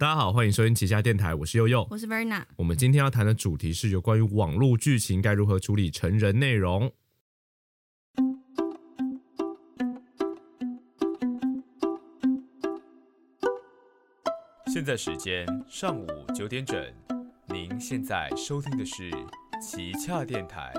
大家好，欢迎收听旗下电台，我是悠悠。我是 Verna。我们今天要谈的主题是有关于网络剧情该如何处理成人内容。现在时间上午九点整，您现在收听的是旗下电台。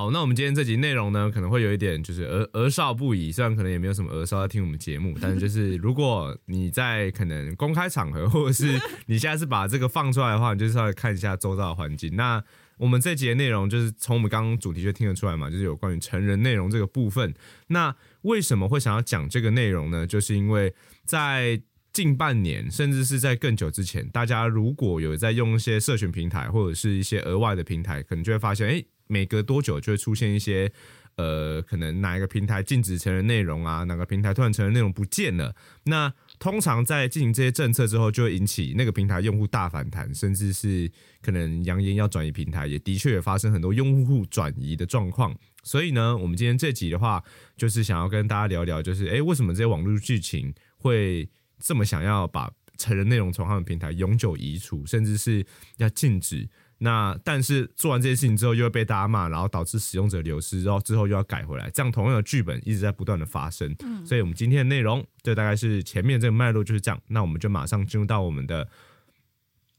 好，那我们今天这集内容呢，可能会有一点就是儿儿少不宜，虽然可能也没有什么儿少在听我们节目，但是就是 如果你在可能公开场合，或者是你现在是把这个放出来的话，你就稍微看一下周遭的环境。那我们这集的内容就是从我们刚刚主题就听得出来嘛，就是有关于成人内容这个部分。那为什么会想要讲这个内容呢？就是因为在近半年，甚至是在更久之前，大家如果有在用一些社群平台或者是一些额外的平台，可能就会发现，哎。每隔多久就会出现一些，呃，可能哪一个平台禁止成人内容啊？哪个平台突然成人内容不见了？那通常在进行这些政策之后，就会引起那个平台用户大反弹，甚至是可能扬言要转移平台，也的确也发生很多用户转移的状况。所以呢，我们今天这集的话，就是想要跟大家聊聊，就是哎，为什么这些网络剧情会这么想要把成人内容从他们平台永久移除，甚至是要禁止？那但是做完这些事情之后，又会被大家骂，然后导致使用者流失，然后之后又要改回来，这样同样的剧本一直在不断的发生。嗯，所以我们今天的内容，这大概是前面这个脉络就是这样。那我们就马上进入到我们的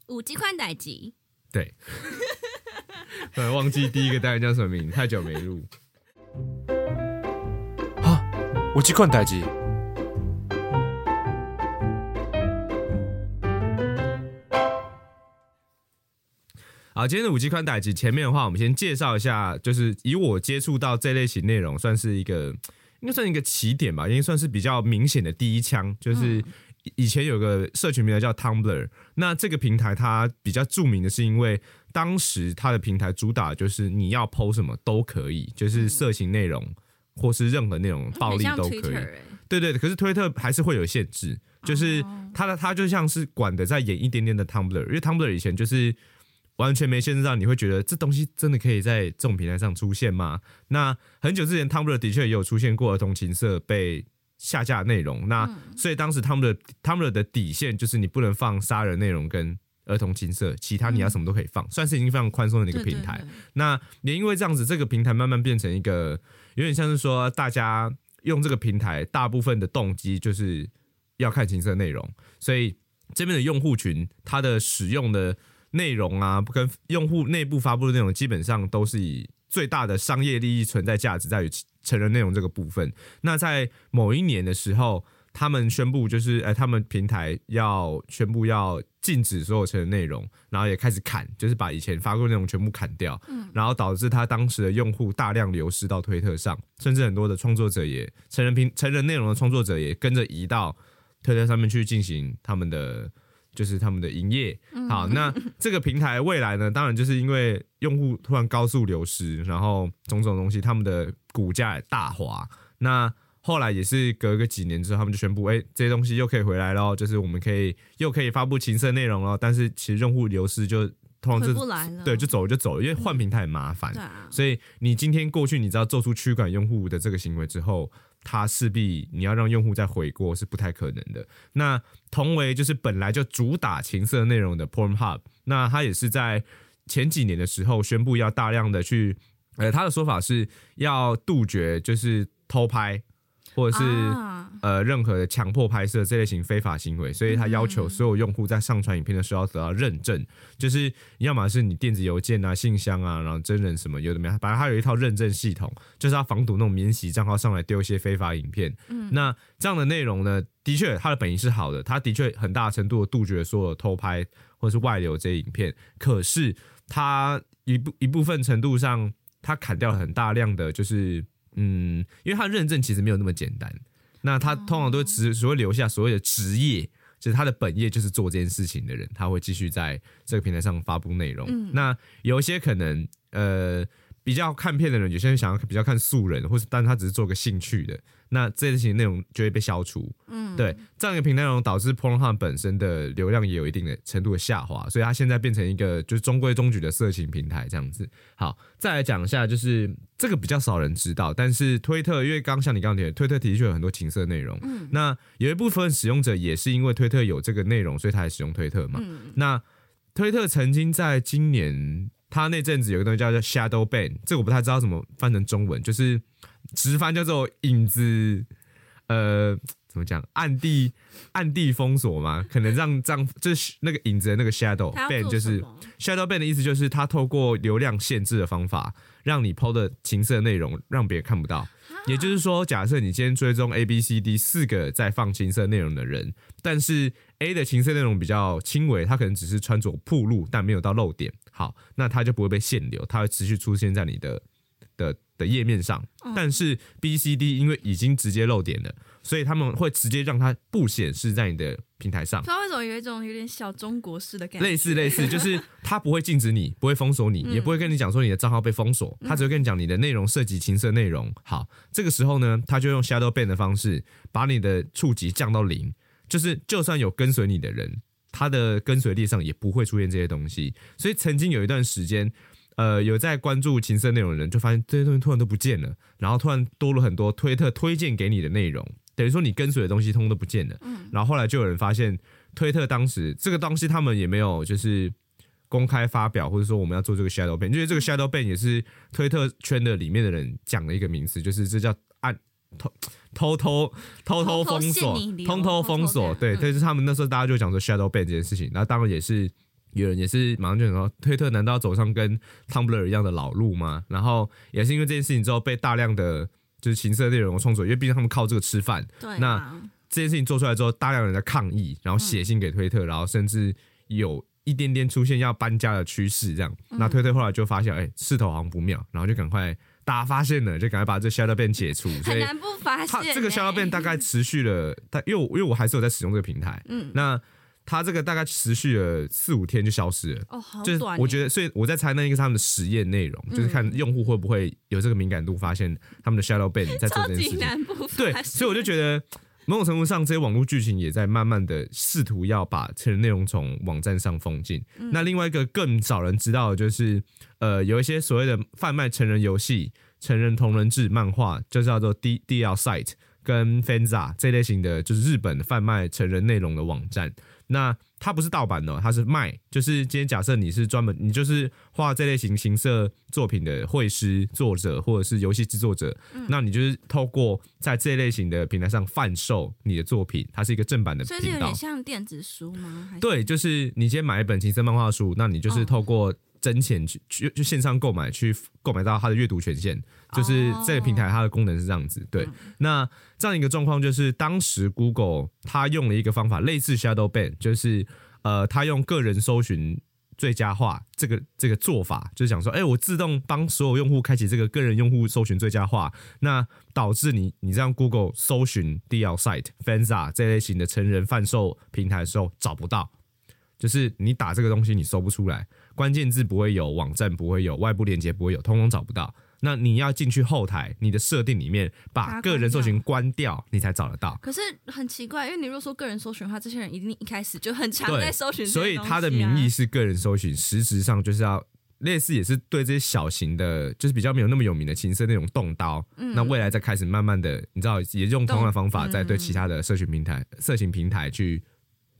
五 G 宽带机。对，呃，忘记第一个单元叫什么名，太久没录。啊，五 G 宽带机。好，今天的五 G 宽带机前面的话，我们先介绍一下，就是以我接触到这类型内容，算是一个应该算一个起点吧，因为算是比较明显的第一枪。就是以前有个社群平台叫 Tumblr，那这个平台它比较著名的是因为当时它的平台主打就是你要 PO 什么都可以，就是色情内容或是任何内容暴力都可以。对对，可是推特还是会有限制，就是它的它就像是管的再严一点点的 Tumblr，因为 Tumblr 以前就是。完全没限制到，你会觉得这东西真的可以在这种平台上出现吗？那很久之前，Tumblr 的确也有出现过儿童情色被下架内容。那所以当时 Tumblr Tumblr 的底线就是你不能放杀人内容跟儿童情色，其他你要什么都可以放，算是已经非常宽松的一个平台。那也因为这样子，这个平台慢慢变成一个有点像是说，大家用这个平台大部分的动机就是要看情色内容，所以这边的用户群它的使用的。内容啊，跟用户内部发布的内容，基本上都是以最大的商业利益存在价值在于成人内容这个部分。那在某一年的时候，他们宣布就是，哎，他们平台要宣布要禁止所有成人内容，然后也开始砍，就是把以前发布内容全部砍掉。嗯，然后导致他当时的用户大量流失到推特上，甚至很多的创作者也成人平成人内容的创作者也跟着移到推特上面去进行他们的。就是他们的营业好，那这个平台未来呢？当然就是因为用户突然高速流失，然后种种东西，他们的股价也大滑。那后来也是隔个几年之后，他们就宣布，哎，这些东西又可以回来了，就是我们可以又可以发布情色内容了。但是其实用户流失就通常不来了，对，就走了就走了，因为换平台很麻烦。所以你今天过去，你知道做出驱赶用户的这个行为之后。它势必你要让用户再回过是不太可能的。那同为就是本来就主打情色内容的 Pornhub，那它也是在前几年的时候宣布要大量的去，呃，他的说法是要杜绝就是偷拍。或者是呃任何的强迫拍摄这类型非法行为，所以他要求所有用户在上传影片的时候要得到认证，就是要么是你电子邮件啊、信箱啊，然后真人什么有的没有，反正他有一套认证系统，就是要防堵那种免洗账号上来丢一些非法影片。嗯，那这样的内容呢，的确它的本意是好的，它的确很大程度的杜绝所有偷拍或者是外流这些影片，可是它一部一部分程度上，它砍掉了很大量的就是。嗯，因为他认证其实没有那么简单，那他通常都只只会留下所谓的职业，就是他的本业就是做这件事情的人，他会继续在这个平台上发布内容。那有一些可能呃比比较看片的人，有些人想要比较看素人，或是但他只是做个兴趣的，那这类型的内容就会被消除。嗯，对，这样一个平台内容导致 Pornhub 本身的流量也有一定的程度的下滑，所以它现在变成一个就是中规中矩的色情平台这样子。好，再来讲一下，就是这个比较少人知道，但是推特，因为刚像你刚刚提的，推特的确有很多情色内容，嗯那有一部分使用者也是因为推特有这个内容，所以他才使用推特嘛。嗯那推特曾经在今年，他那阵子有个东西叫做 Shadow Ban，这个我不太知道怎么翻成中文，就是直翻叫做影子，呃，怎么讲？暗地暗地封锁嘛？可能让这样就是那个影子的那个 Shadow Ban，做就是 Shadow Ban 的意思就是他透过流量限制的方法，让你 PO 的情色内容让别人看不到。也就是说，假设你今天追踪 A、B、C、D 四个在放情色内容的人，但是 A 的情色内容比较轻微，他可能只是穿着铺路，但没有到漏点。好，那它就不会被限流，它会持续出现在你的的的页面上。但是 B、C、D 因为已经直接漏点了，所以他们会直接让它不显示在你的平台上不。知道为什么有一种有点小中国式的感觉，类似类似，就是他不会禁止你，不会封锁你，也不会跟你讲说你的账号被封锁，他只会跟你讲你的内容涉及情色内容。好，这个时候呢，他就用 shadow ban 的方式把你的触及降到零，就是就算有跟随你的人，他的跟随列上也不会出现这些东西。所以曾经有一段时间。呃，有在关注情色内容的人，就发现这些东西突然都不见了，然后突然多了很多推特推荐给你的内容，等于说你跟随的东西通通都不见了。然后后来就有人发现，推特当时这个东西他们也没有就是公开发表，或者说我们要做这个 shadow ban，因为这个 shadow ban 也是推特圈的里面的人讲的一个名词，就是这叫暗偷偷偷偷偷封锁偷偷封锁，对，但是他们那时候大家就讲说 shadow ban 这件事情，然后当然也是。有人也是马上就想说，推特难道走上跟 Tumblr 一样的老路吗？然后也是因为这件事情之后，被大量的就是情色内容创作者，因为毕竟他们靠这个吃饭，对啊，那这件事情做出来之后，大量人在抗议，然后写信给推特，然后甚至有一点点出现要搬家的趋势，这样。那推特后来就发现，哎、势头好像不妙，然后就赶快大家发现了，就赶快把这 shadow ban 解除。所以很难不发现欸。这个 shadow ban 大概持续了，但因为因为我还是有在使用这个平台，嗯那它这个大概持续了四五天就消失了。哦，好就是短欸，我觉得，所以我在猜那一个是他们的实验内容，就是看用户会不会有这个敏感度，发现他们的 shadow ban 在做这件事情。难不发对，所以我就觉得某种程度上，这些网络剧情也在慢慢的试图要把成人内容从网站上封禁。那另外一个更少人知道的就是，呃，有一些所谓的贩卖成人游戏、成人同人志漫画，就叫做 D D L Site 跟 Fanza 这类型的，就是日本贩卖成人内容的网站。那它不是盗版的哦，它是卖。就是今天假设你是专门，你就是画这类型形色作品的绘师、作者或者是游戏制作者，那你就是透过在这类型的平台上贩售你的作品，它是一个正版的频道所以是有点。像电子书吗？对，就是你今天买一本情色漫画书，那你就是哦透过真钱去去就线上购买去购买到它的阅读权限，就是这个平台它的功能是这样子。对，那这样一个状况就是当时 Google 它用了一个方法，类似 Shadow Ban，就是呃，它用个人搜寻。最佳化这个这个做法，就是想说，哎、我自动帮所有用户开启这个个人用户搜寻最佳化，那导致你你让 Google 搜寻 DL Site、Fanza 这类型的成人贩售平台的时候找不到，就是你打这个东西你搜不出来，关键字不会有，网站不会有，外部链接不会有，通通找不到。那你要进去后台，你的设定里面把个人搜寻关掉，你才找得到。可是很奇怪，因为你如果说个人搜寻的话，这些人一定一开始就很强在搜寻所以东西啊，它的名义是个人搜寻，实质上就是要类似也是对这些小型的，就是比较没有那么有名的情色那种动刀。那未来再开始慢慢的，你知道，也用同样的方法，动在对其他的社群平台、社群平台去。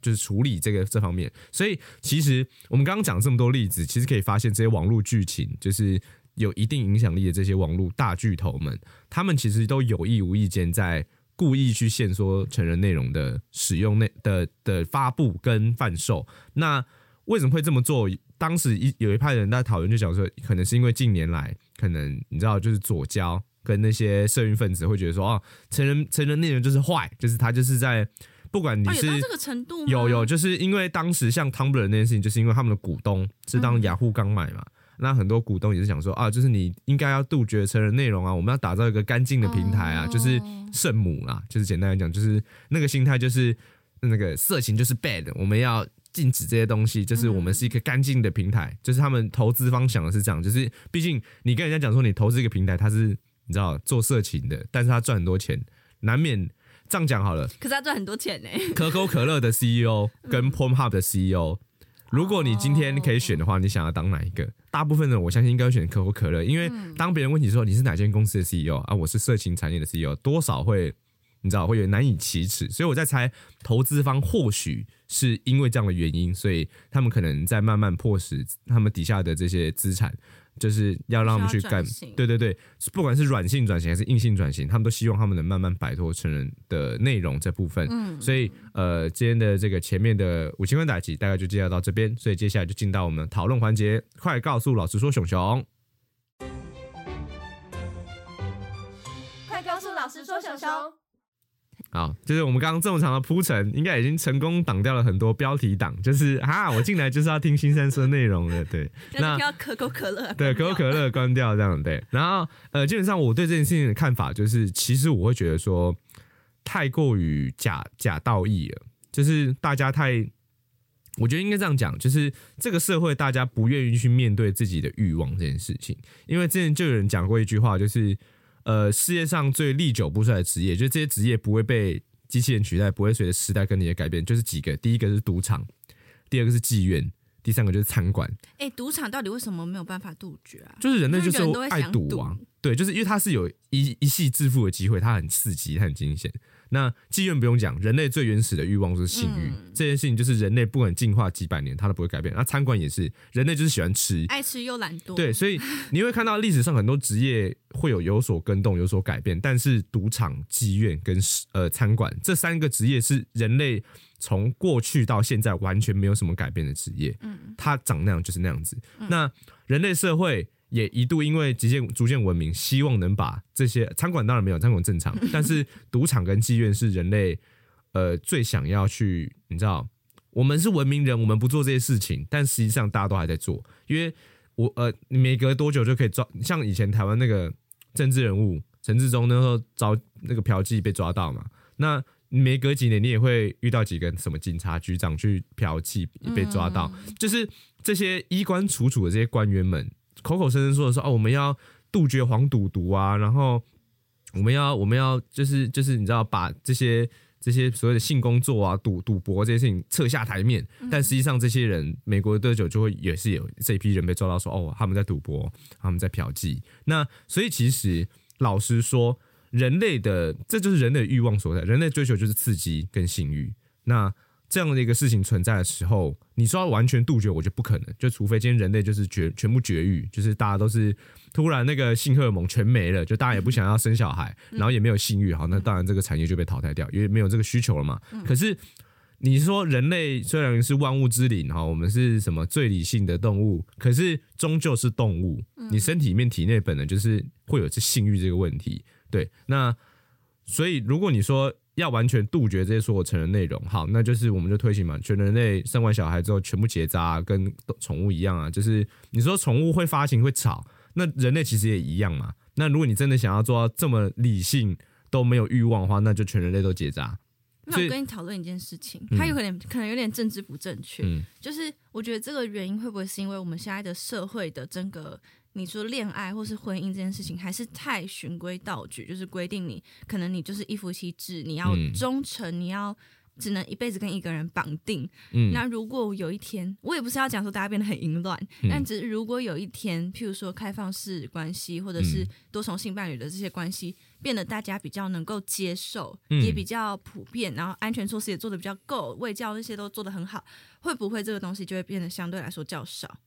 就是处理这个这方面，所以其实我们刚刚讲这么多例子，其实可以发现这些网络剧情，就是有一定影响力的这些网络大巨头们，他们其实都有意无意间在故意去限缩成人内容的使用内的的发布跟贩售。那为什么会这么做？当时一有一派人在讨论，就讲说，可能是因为近年来，可能你知道，就是左交跟那些社运分子会觉得说，哦，成人成人内容就是坏，就是他就是在不管你哦，是、有到这个程度吗？有有，就是因为当时像 Tumblr 那件事情，就是因为他们的股东是当雅虎刚买嘛，那很多股东也是想说啊，就是你应该要杜绝成人内容啊，我们要打造一个干净的平台啊，哦。就是圣母啦，就是简单来讲，就是那个心态就是那个色情就是 bad，我们要禁止这些东西，就是我们是一个干净的平台，就是他们投资方想的是这样，就是毕竟你跟人家讲说你投资一个平台，它是你知道做色情的，但是他赚很多钱，难免这样讲好了。可是他赚很多钱呢。可口可乐的 CEO 跟 Pornhub 的 CEO，如果你今天可以选的话，你想要当哪一个？大部分人我相信应该会选可口可乐，因为当别人问你说你是哪间公司的 CEO 啊，我是色情产业的 CEO，多少会你知道会有难以启齿，所以我在猜投资方或许是因为这样的原因，所以他们可能在慢慢迫使他们底下的这些资产。就是要让他们去干，对对对，不管是软性转型还是硬性转型，他们都希望他们能慢慢摆脱成人的内容这部分。嗯，所以呃，今天的这个前面的五千块打击大概就介绍到这边，所以接下来就进到我们讨论环节，快告诉老师说熊熊，快告诉老师说熊熊。好，就是我们刚刚这么长的铺陈，应该已经成功挡掉了很多标题党。就是啊，我进来就是要听新三色内容的，对。那可口可乐，对，可口可乐关掉这样对。然后呃，基本上我对这件事情的看法就是，其实我会觉得说，太过于假假道义了。就是大家太，我觉得应该这样讲，就是这个社会大家不愿意去面对自己的欲望这件事情。因为之前就有人讲过一句话，就是。呃，世界上最历久不衰的职业，就是这些职业不会被机器人取代，不会随着时代跟你的改变，就是几个。第一个是赌场，第二个是妓院，第三个就是餐馆。哎，赌场到底为什么没有办法杜绝啊？就是人类就是爱赌啊，对，就是因为它是有一一系致富的机会，它很刺激，它很惊险。那妓院不用讲，人类最原始的欲望就是性欲，这件事情就是人类不管进化几百年，它都不会改变。那餐馆也是，人类就是喜欢吃，爱吃又懒惰。对，所以 你会看到历史上很多职业会有有所更动、有所改变，但是赌场、妓院跟呃餐馆这三个职业是人类从过去到现在完全没有什么改变的职业。嗯，它长那样就是那样子。那人类社会。也一度因为逐渐逐渐文明，希望能把这些餐馆当然没有餐馆正常，但是赌场跟妓院是人类呃最想要去，你知道，我们是文明人，我们不做这些事情，但实际上大家都还在做，因为我呃每隔多久就可以抓，像以前台湾那个政治人物陈志忠那时候遭那个嫖妓被抓到嘛，那每隔几年你也会遇到几个什么警察局长去嫖妓被抓到，就是这些衣冠楚楚的这些官员们。口口声声说的说哦，我们要杜绝黄赌毒啊，然后我们要我们要就是就是你知道把这些这些所谓的性工作啊、赌赌博这些事情撤下台面，但实际上这些人，美国的酒就会也是有这一批人被抓到说哦，他们在赌博，他们在嫖妓。那所以其实老实说，人类的这就是人类的欲望所在，人类追求就是刺激跟性欲。那这样的一个事情存在的时候，你说要完全杜绝，我觉得不可能。就除非今天人类就是绝全部绝育，就是大家都是突然那个性荷尔蒙全没了，就大家也不想要生小孩，然后也没有性欲，好，那当然这个产业就被淘汰掉，因为没有这个需求了嘛。可是你说人类虽然是万物之灵哈，我们是什么最理性的动物，可是终究是动物，你身体里面体内本能就是会有这性欲这个问题。对，那所以如果你说。要完全杜绝这些所有成人内容，好，那就是我们就推行嘛，全人类生完小孩之后全部结扎，跟宠物一样啊。就是你说宠物会发情会吵，那人类其实也一样嘛。那如果你真的想要做到这么理性都没有欲望的话，那就全人类都结扎。那我跟你讨论一件事情，它有点可能有点政治不正确，就是我觉得这个原因会不会是因为我们现在的社会的整个。你说恋爱或是婚姻这件事情还是太循规蹈矩，就是规定你可能你就是一夫妻制，你要忠诚，你要只能一辈子跟一个人绑定。嗯，那如果有一天，我也不是要讲说大家变得很淫乱，但只是如果有一天，譬如说开放式关系或者是多重性伴侣的这些关系变得大家比较能够接受，也比较普遍，然后安全措施也做的比较够，卫教那些都做的很好，会不会这个东西就会变得相对来说较少？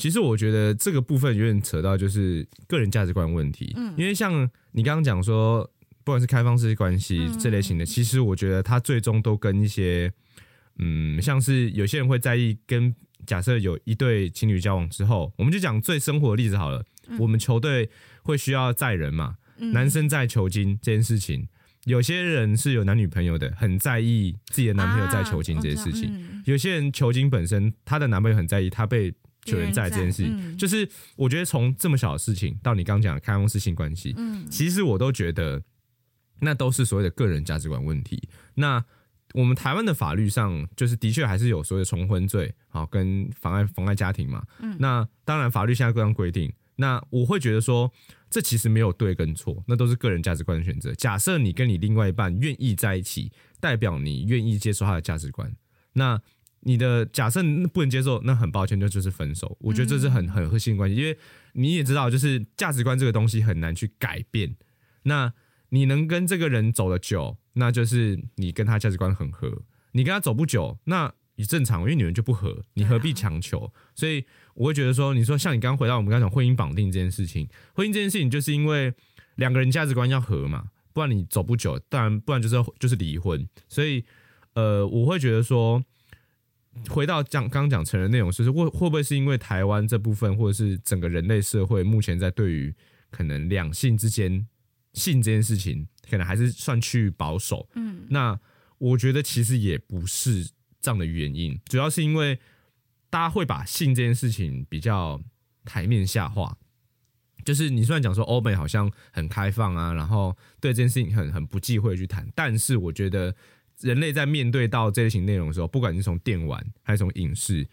其实我觉得这个部分有点扯到就是个人价值观问题，嗯，因为像你刚刚讲说，不管是开放式关系这类型的，其实我觉得它最终都跟一些，嗯，像是有些人会在意跟假设有一对情侣交往之后，我们就讲最生活的例子好了，我们球队会需要载人嘛，男生在球精这件事情，有些人是有男女朋友的，很在意自己的男朋友在球精这件事情，有些人球精本身他的男朋友很在意他被。有人在这件事，就是我觉得从这么小的事情到你刚讲的开放式性关系，嗯，其实我都觉得那都是所谓的个人价值观问题。那我们台湾的法律上，就是的确还是有所谓的重婚罪，好跟妨碍妨碍家庭嘛。嗯，那当然法律现在各样规定，那我会觉得说，这其实没有对跟错，那都是个人价值观的选择。假设你跟你另外一半愿意在一起，代表你愿意接受他的价值观。那你的假设不能接受，那很抱歉，就就是分手。我觉得这是很很核心的关系，因为你也知道，就是价值观这个东西很难去改变。那你能跟这个人走得久，那就是你跟他价值观很合。你跟他走不久，那也正常，因为女人就不合，你何必强求？所以我会觉得说，你说像你刚刚回到我们刚讲婚姻绑定这件事情，婚姻这件事情就是因为两个人价值观要合嘛，不然你走不久，当然不然就是就是离婚。所以呃，我会觉得说。回到讲刚刚讲成人内容，就是会会不会是因为台湾这部分，或者是整个人类社会目前在对于可能两性之间性这件事情，可能还是算去保守。嗯，那我觉得其实也不是这样的原因，主要是因为大家会把性这件事情比较台面下化。就是你虽然讲说欧美好像很开放啊，然后对这件事情很很不忌讳去谈，但是我觉得。人类在面对到这类型内容的时候，不管是从电玩还是从影视，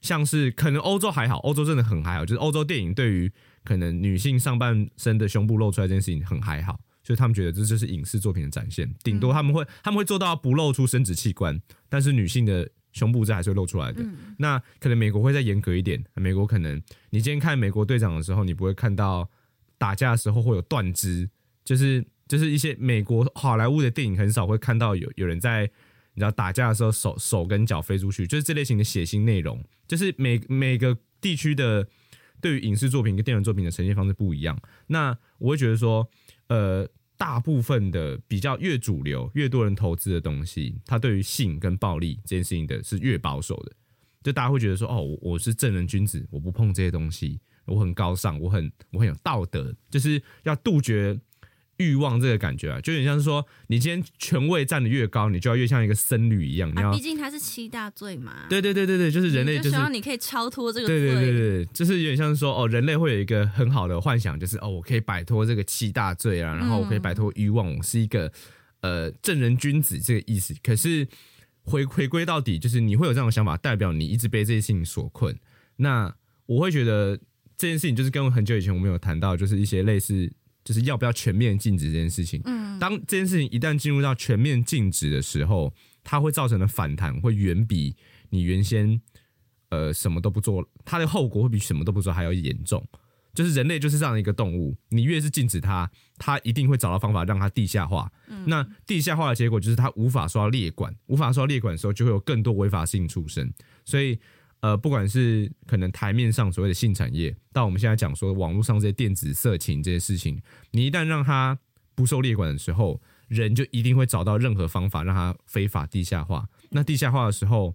像是可能欧洲还好，欧洲真的很还好，就是欧洲电影对于可能女性上半身的胸部露出来这件事情很还好，所以他们觉得这就是影视作品的展现，顶多他们会他们会做到不露出生殖器官，但是女性的胸部这还是会露出来的。那可能美国会再严格一点，美国可能你今天看美国队长的时候，你不会看到打架的时候会有断肢，就是。就是一些美国好莱坞的电影很少会看到有有人在你知道打架的时候手手跟脚飞出去，就是这类型的血腥内容。就是每每个地区的对于影视作品跟电影作品的呈现方式不一样。那我会觉得说，呃，大部分的比较越主流、越多人投资的东西，它对于性跟暴力这件事情的是越保守的。就大家会觉得说，哦，我我是正人君子，我不碰这些东西，我很高尚，我很我很有道德，就是要杜绝。欲望这个感觉啊，就有点像是说，你今天权位站的越高，你就要越像一个僧侣一样。啊，毕竟它是七大罪嘛。对对对对对，就是人类就是希望你可以超脱这个。对对对对，就是有点像是说，哦，人类会有一个很好的幻想，就是哦，我可以摆脱这个七大罪啊，然后我可以摆脱欲望，我是一个呃正人君子这个意思。可是回回归到底，就是你会有这样的想法，代表你一直被这些事情所困。那我会觉得这件事情就是跟很久以前我们有谈到，就是一些类似。就是要不要全面禁止这件事情？嗯，当这件事情一旦进入到全面禁止的时候，它会造成的反弹会远比你原先呃什么都不做，它的后果会比什么都不做还要严重。就是人类就是这样的一个动物，你越是禁止它，它一定会找到方法让它地下化。那地下化的结果就是它无法刷到列管，无法受到列管的时候，就会有更多违法性出生。所以。呃，不管是可能台面上所谓的性产业，到我们现在讲说网络上这些电子色情这些事情，你一旦让它不受列管的时候，人就一定会找到任何方法让它非法地下化。那地下化的时候，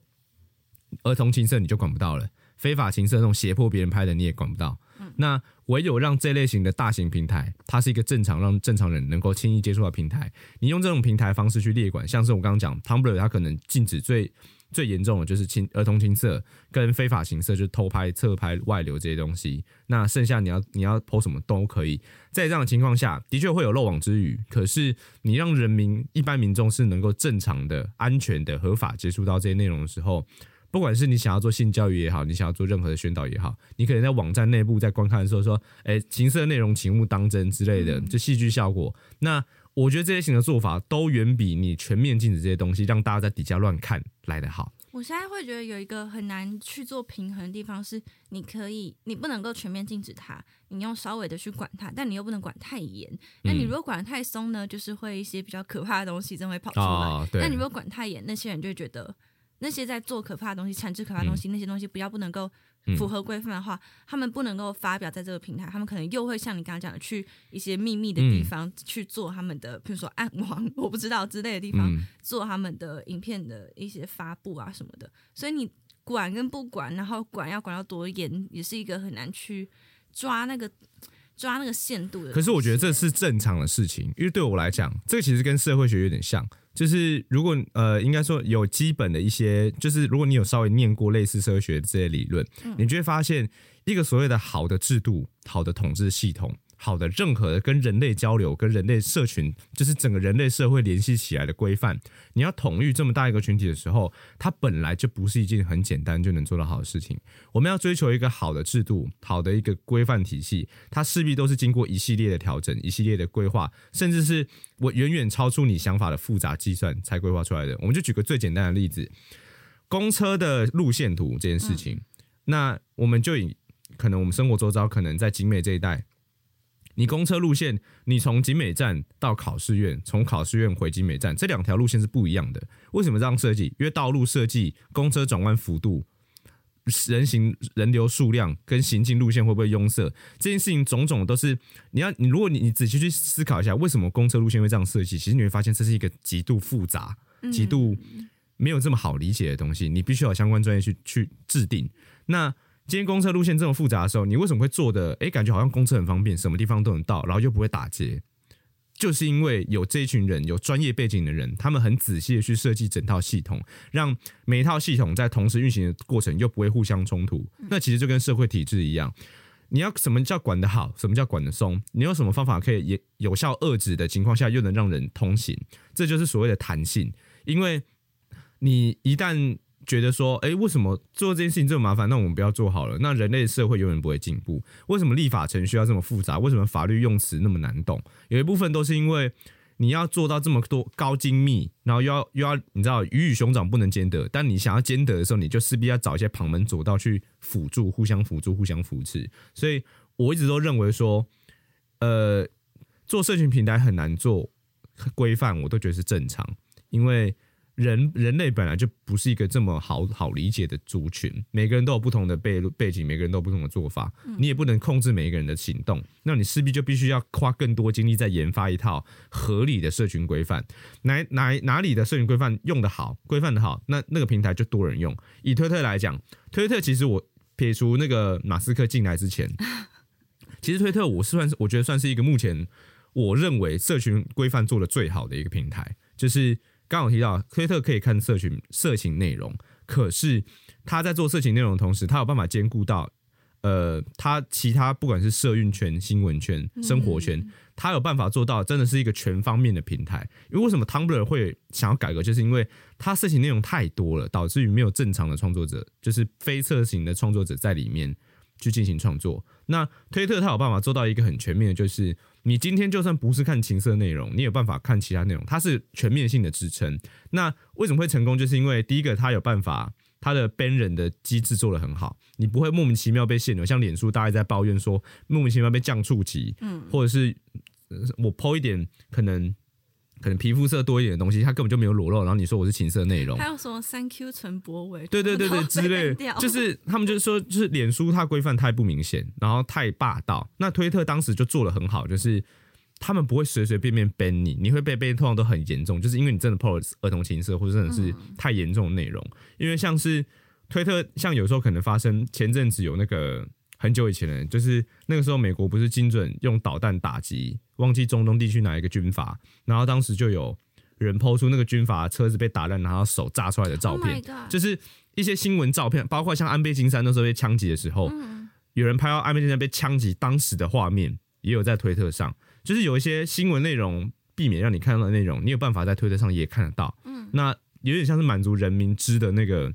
儿童情色你就管不到了，非法情色那种胁迫别人拍的你也管不到。那唯有让这类型的大型平台，它是一个正常让正常人能够轻易接触到平台，你用这种平台方式去列管，像是我刚刚讲 Tumblr，它可能禁止最。最严重的就是青儿童青色跟非法情色，就是偷拍、侧拍、外流这些东西。那剩下你要你要偷什么都可以。在这样的情况下，的确会有漏网之鱼。可是你让人民一般民众是能够正常的、安全的、合法接触到这些内容的时候，不管是你想要做性教育也好，你想要做任何的宣导也好，你可能在网站内部在观看的时候说：“哎，情色内容请勿当真”之类的，就戏剧效果。那我觉得这些型的做法都远比你全面禁止这些东西，让大家在底下乱看来的好。我现在会觉得有一个很难去做平衡的地方是，你可以，你不能够全面禁止它，你用稍微的去管它，但你又不能管太严。那你如果管的太松呢，就是会一些比较可怕的东西真会跑出来。那你如果管太严，那些人就会觉得那些在做可怕的东西、产制可怕的东西，那些东西不要不能够。符合规范的话，他们不能够发表在这个平台，他们可能又会像你刚刚讲的，去一些秘密的地方去做他们的，比如说暗网，我不知道之类的地方做他们的影片的一些发布啊什么的。所以你管跟不管，然后管要管到多严，也是一个很难去抓那个抓那个限度的。可是我觉得这是正常的事情，因为对我来讲，这个其实跟社会学有点像。就是如果呃，应该说有基本的一些，就是如果你有稍微念过类似社会学这些理论，你就会发现一个所谓的好的制度、好的统治系统，好的任何的跟人类交流、跟人类社群，就是整个人类社会联系起来的规范，你要统御这么大一个群体的时候，它本来就不是一件很简单就能做到好的事情。我们要追求一个好的制度、好的一个规范体系，它势必都是经过一系列的调整、一系列的规划，甚至是我远远超出你想法的复杂计算才规划出来的。我们就举个最简单的例子，公车的路线图这件事情，那我们就以可能我们生活周遭可能在景美这一带。你公车路线，你从景美站到考试院，从考试院回景美站，这两条路线是不一样的。为什么这样设计？因为道路设计、公车转弯幅度、人行人流数量跟行进路线会不会拥塞，这件事情种种都是你要你如果你你仔细去思考一下，为什么公车路线会这样设计？其实你会发现这是一个极度复杂、极度没有这么好理解的东西，你必须要相关专业去去制定。那今天公车路线这么复杂的时候，你为什么会做的？哎，感觉好像公车很方便，什么地方都能到，然后又不会打结，就是因为有这一群人，有专业背景的人，他们很仔细的去设计整套系统，让每一套系统在同时运行的过程又不会互相冲突。那其实就跟社会体制一样，你要什么叫管得好，什么叫管得松？你有什么方法可以也有效遏制的情况下，又能让人通行？这就是所谓的弹性，因为你一旦觉得说，哎，为什么做这件事情这么麻烦？那我们不要做好了。那人类社会永远不会进步。为什么立法程序要这么复杂？为什么法律用词那么难懂？有一部分都是因为你要做到这么多高精密，然后又要又要你知道鱼与熊掌不能兼得。但你想要兼得的时候，你就势必要找一些旁门左道去辅助，互相辅助，互相扶持。所以我一直都认为说，呃，做社群平台很难做规范，我都觉得是正常，因为。人人类本来就不是一个这么好好理解的族群，每个人都有不同的背背景，每个人都有不同的做法，你也不能控制每一个人的行动，那你势必就必须要花更多精力在研发一套合理的社群规范。哪哪哪里的社群规范用的好，规范的好，那那个平台就多人用。以推特来讲，推特其实我撇除那个马斯克进来之前，其实推特我是算是我觉得算是一个目前我认为社群规范做的最好的一个平台，就是。刚好提到推特可以看社群色情内容，可是他在做色情内容的同时，他有办法兼顾到呃，他其他不管是社运圈、新闻圈、生活圈，他有办法做到真的是一个全方面的平台。因为为什么 Tumblr 会想要改革，就是因为它色情内容太多了，导致于没有正常的创作者，就是非色情的创作者在里面去进行创作。那推特它有办法做到一个很全面的，就是你今天就算不是看情色内容，你有办法看其他内容，它是全面性的支撑。那为什么会成功？就是因为第一个，它有办法，它的 ban 人的机制做得很好，你不会莫名其妙被限流。像脸书，大家在抱怨说莫名其妙被降触及，嗯，或者是我抛一点可能。可能皮肤色多一点的东西，它根本就没有裸露。然后你说我是情色内容，还有什么三 Q 陈柏伟？对对对对，之类，就是他们就是说，就是脸书它规范太不明显，然后太霸道。那推特当时就做的很好，就是他们不会随随便便 ban 你，你会被 ban 通常都很严重，就是因为你真的 post 儿童情色或者真的是太严重的内容。因为像是推特，像有时候可能发生，前阵子有那个。很久以前的，就是那个时候，美国不是精准用导弹打击，忘记中东地区哪一个军阀，然后当时就有人抛出那个军阀车子被打烂，然后手炸出来的照片，就是一些新闻照片，包括像安倍晋三那时候被枪击的时候，有人拍到安倍晋三被枪击当时的画面，也有在推特上，就是有一些新闻内容避免让你看到的内容，你有办法在推特上也看得到，嗯，那有点像是满足人民知的那个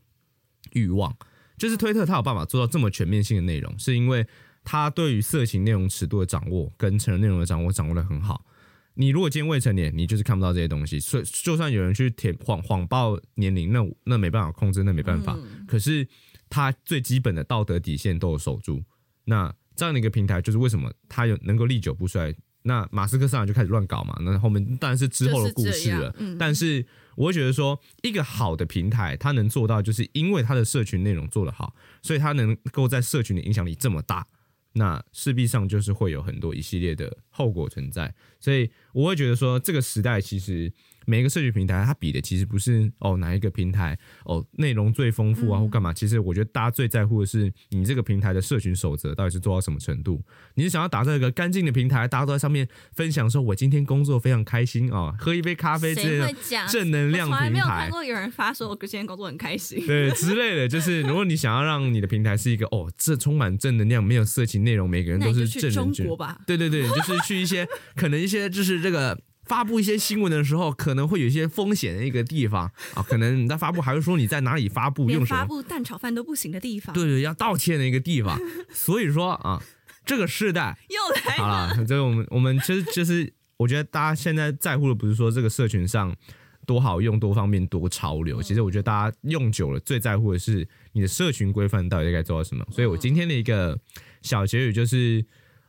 欲望。就是推特，它有办法做到这么全面性的内容，是因为它对于色情内容尺度的掌握跟成人内容的掌握掌握的很好。你如果今天未成年，你就是看不到这些东西。所以，就算有人去填谎谎报年龄，那那没办法控制，那没办法。可是，他最基本的道德底线都有守住。那这样的一个平台，就是为什么它有能够历久不衰。那马斯克上来就开始乱搞嘛，那后面当然是之后的故事了。但是我会觉得说，一个好的平台，它能做到，就是因为它的社群内容做得好，所以它能够在社群的影响力这么大。那势必上就是会有很多一系列的后果存在。所以我会觉得说，这个时代其实。每一个社群平台，它比的其实不是哦哪一个平台哦内容最丰富啊或干嘛，其实我觉得大家最在乎的是你这个平台的社群守则到底是做到什么程度。你是想要打造一个干净的平台，大家都在上面分享说，我今天工作非常开心哦，喝一杯咖啡之类的正能量平台。从来没有看过有人发说我今天工作很开心，对之类的。就是如果你想要让你的平台是一个哦这充满正能量，没有色情内容，每个人都是正能量。对对对，就是去一些 可能一些就是这个。发布一些新闻的时候，可能会有一些风险的一个地方啊，可能你在发布还会说你在哪里发布，用什么发布蛋炒饭都不行的地方，对对，要道歉的一个地方。所以说啊，这个时代又来了。所以我们我们其实其实我觉得大家现在在乎的不是说这个社群上多好用、多方便、多潮流，其实我觉得大家用久了最在乎的是你的社群规范到底该做到什么。所以我今天的一个小结语就是，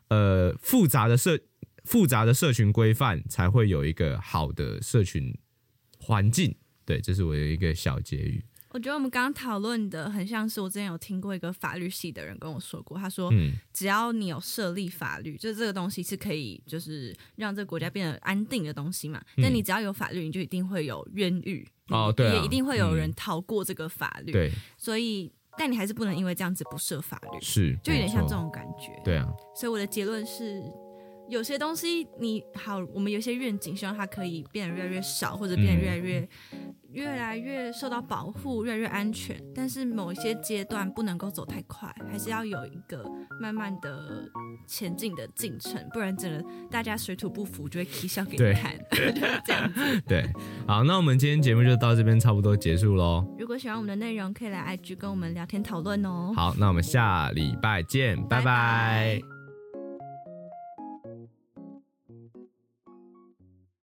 呃，复杂的社。复杂的社群规范才会有一个好的社群环境，对，这是我的一个小结语。我觉得我们刚刚讨论的很像是我之前有听过一个法律系的人跟我说过，他说，嗯只要你有设立法律，就这个东西是可以就是让这个国家变得安定的东西嘛。但你只要有法律，你就一定会有冤狱哦，对，也一定会有人逃过这个法律。对，所以但你还是不能因为这样子不设法律，是，就有点像这种感觉。对啊，所以我的结论是。有些东西你好，我们有些愿景，希望它可以变得越来越少，或者变得越来越越来越受到保护，越来越安全。但是某一些阶段不能够走太快，还是要有一个慢慢的前进的进程，不然整个大家水土不服就会踢笑给你看，这样子。对，好，那我们今天节目就到这边差不多结束喽。如果喜欢我们的内容，可以来 IG 跟我们聊天讨论哦。好，那我们下礼拜见，拜拜。